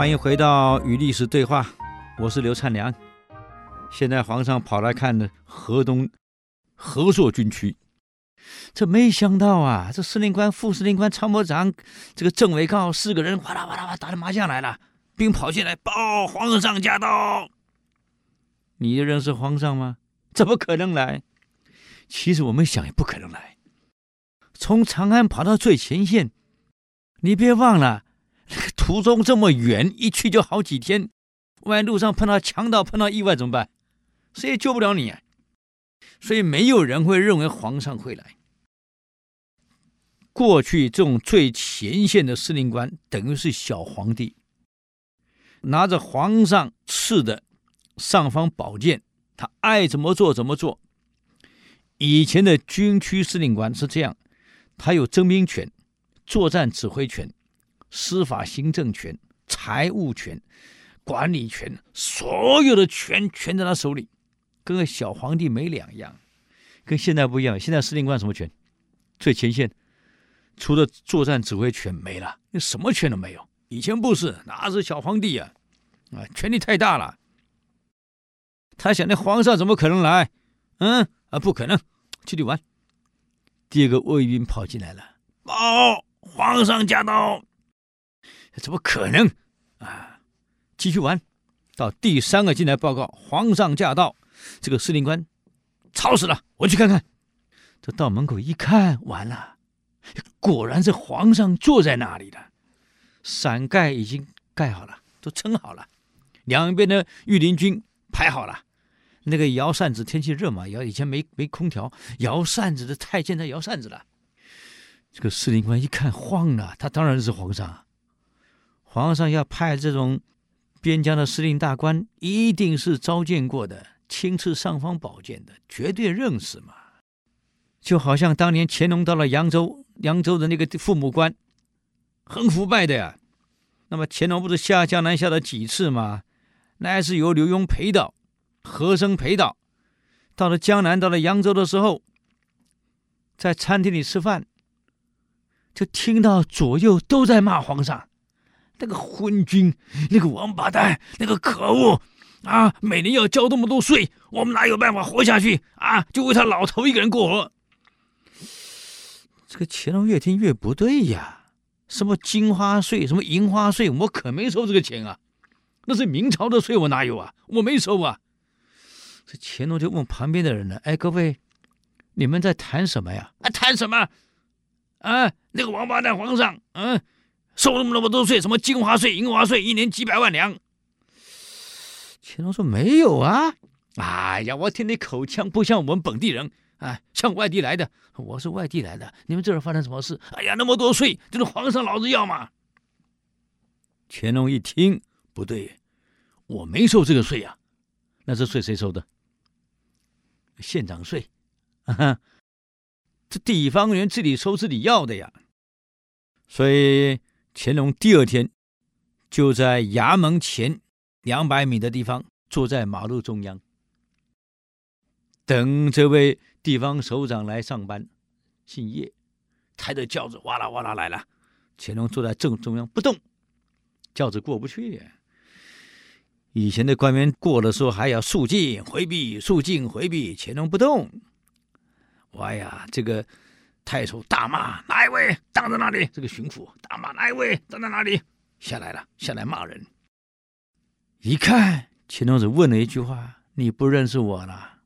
欢迎回到与历史对话，我是刘灿良。现在皇上跑来看的河东和硕军区，这没想到啊，这司令官、副司令官、参谋长，这个政委高四个人哗啦哗啦哗打着麻将来了，兵跑进来报皇上驾到。你认识皇上吗？怎么可能来？其实我们想也不可能来。从长安跑到最前线，你别忘了。途中这么远，一去就好几天，万一路上碰到强盗、碰到意外怎么办？谁也救不了你啊！所以没有人会认为皇上会来。过去这种最前线的司令官等于是小皇帝，拿着皇上赐的尚方宝剑，他爱怎么做怎么做。以前的军区司令官是这样，他有征兵权、作战指挥权。司法行政权、财务权、管理权，所有的权全在他手里，跟个小皇帝没两样。跟现在不一样，现在司令官什么权？最前线，除了作战指挥权没了，那什么权都没有。以前不是，哪是小皇帝啊？啊，权力太大了。他想，那皇上怎么可能来？嗯啊，不可能，出去玩。第二个卫兵跑进来了，报皇上驾到。怎么可能啊！继续玩，到第三个进来报告，皇上驾到。这个司令官吵死了，我去看看。这到门口一看，完了，果然是皇上坐在那里的。伞盖已经盖好了，都撑好了。两边的御林军排好了。那个摇扇子，天气热嘛，摇以前没没空调，摇扇子的太监在摇扇子了。这个司令官一看慌了，他当然是皇上。皇上要派这种边疆的司令大官，一定是召见过的，亲赐尚方宝剑的，绝对认识嘛。就好像当年乾隆到了扬州，扬州的那个父母官，很腐败的呀。那么乾隆不是下江南下了几次吗？那还是由刘墉陪导，和珅陪导。到了江南，到了扬州的时候，在餐厅里吃饭，就听到左右都在骂皇上。那个昏君，那个王八蛋，那个可恶啊！每年要交这么多税，我们哪有办法活下去啊？就为他老头一个人过活。这个乾隆越听越不对呀，什么金花税，什么银花税，我可没收这个钱啊！那是明朝的税，我哪有啊？我没收啊！这乾隆就问旁边的人了：“哎，各位，你们在谈什么呀？啊，谈什么？啊，那个王八蛋皇上，嗯、”收那么那么多税，什么金花税、银花税，一年几百万两。乾隆说没有啊！哎呀，我听你口腔不像我们本地人，啊，像外地来的。我是外地来的，你们这儿发生什么事？哎呀，那么多税，这是皇上老子要嘛。乾隆一听不对，我没收这个税呀，那这税谁收的？县长税，啊，这地方人自己收自己要的呀，所以。乾隆第二天就在衙门前两百米的地方，坐在马路中央，等这位地方首长来上班。姓叶，抬着轿子哇啦哇啦来了。乾隆坐在正中央不动，轿子过不去。以前的官员过的时候还要肃静回避，肃静回避。乾隆不动，哇呀，这个。太守大骂哪一位挡在那里？这个巡抚大骂哪一位挡在哪里？下来了，下来骂人。一看，乾隆子问了一句话：“你不认识我了？”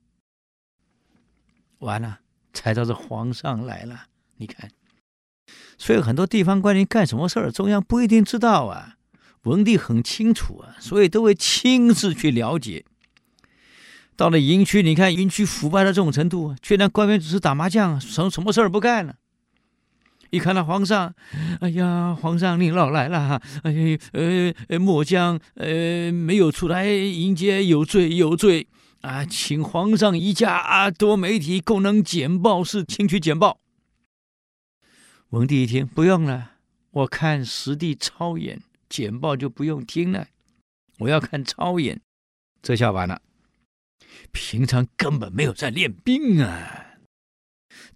完了，才知道是皇上来了。你看，所以很多地方官员干什么事儿，中央不一定知道啊。文帝很清楚啊，所以都会亲自去了解。到了营区，你看营区腐败到这种程度，居然官员只是打麻将，什什么事儿不干了。一看到皇上，哎呀，皇上您老来了哈，哎呀，呃，末将呃没有出来迎接，有罪有罪啊，请皇上移驾啊，多媒体功能简报室，听取简报。文帝一听不用了，我看实地操演，简报就不用听了，我要看操演，这下完了。平常根本没有在练兵啊，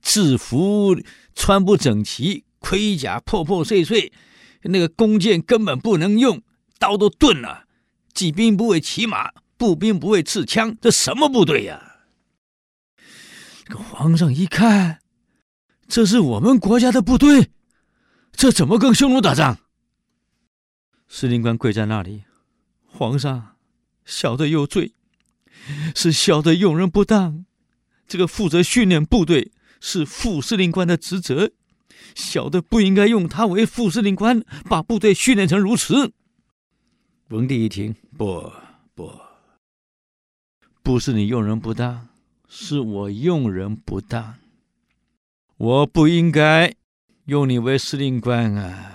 制服穿不整齐，盔甲破破碎碎，那个弓箭根本不能用，刀都钝了，骑兵不会骑马，步兵不会刺枪，这什么部队呀？这个皇上一看，这是我们国家的部队，这怎么跟匈奴打仗？司令官跪在那里，皇上，小的有罪，是小的用人不当。这个负责训练部队是副司令官的职责，小的不应该用他为副司令官，把部队训练成如此。文帝一听，不不，不是你用人不当，是我用人不当。我不应该用你为司令官啊！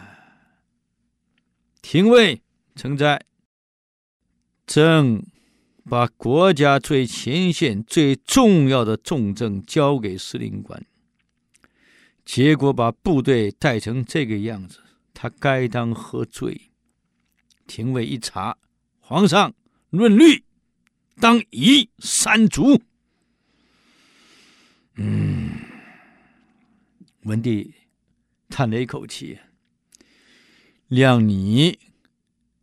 廷尉臣在，朕把国家最前线、最重要的重政交给司令官，结果把部队带成这个样子，他该当何罪？廷尉一查，皇上论律，当夷三族。嗯，文帝叹了一口气，谅你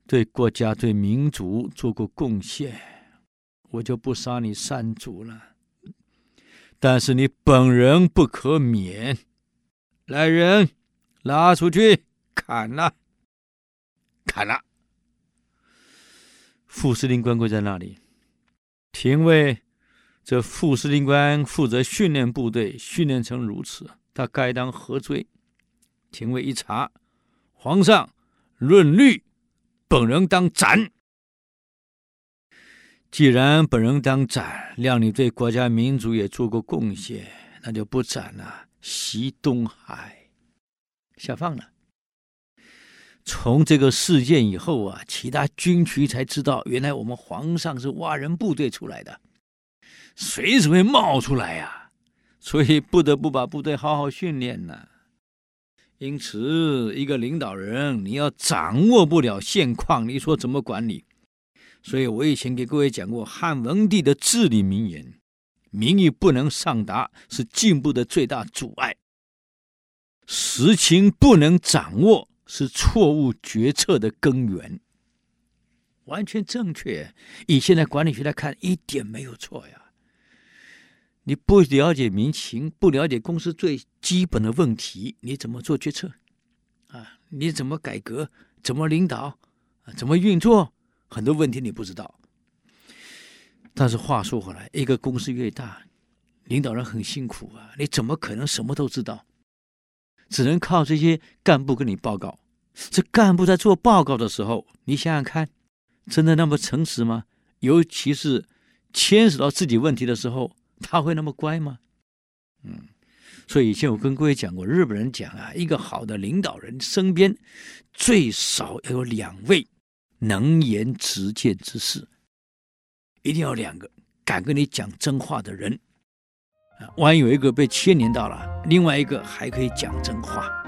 对国家、对民族做过贡献，我就不杀你三族了。但是你本人不可免，来人，拉出去砍了，砍了。副司令官跪在那里，廷尉，这副司令官负责训练部队，训练成如此，他该当何罪？廷尉一查，皇上论律，本人当斩。既然本人当斩，谅你对国家民族也做过贡献，那就不斩了，袭东海，下放了。从这个事件以后啊，其他军区才知道，原来我们皇上是挖人部队出来的，随时会冒出来呀、所以不得不把部队好好训练呢。因此，一个领导人你要掌握不了现况，你说怎么管理？所以我以前给各位讲过汉文帝的至理名言：民意不能上达是进步的最大阻碍，实情不能掌握。是错误决策的根源，完全正确。以现在管理学来看，一点没有错呀。你不了解民情，不了解公司最基本的问题，你怎么做决策？啊，你怎么改革？怎么领导？啊怎么运作？很多问题你不知道。但是话说回来，一个公司越大，领导人很辛苦啊。你怎么可能什么都知道？只能靠这些干部跟你报告。这干部在做报告的时候，你想想看，真的那么诚实吗？尤其是牵扯到自己问题的时候，他会那么乖吗？嗯，所以以前我跟各位讲过，日本人讲啊，一个好的领导人身边最少要有两位能言直谏之士，一定要两个敢跟你讲真话的人。啊，万一有一个被牵连到了，另外一个还可以讲真话。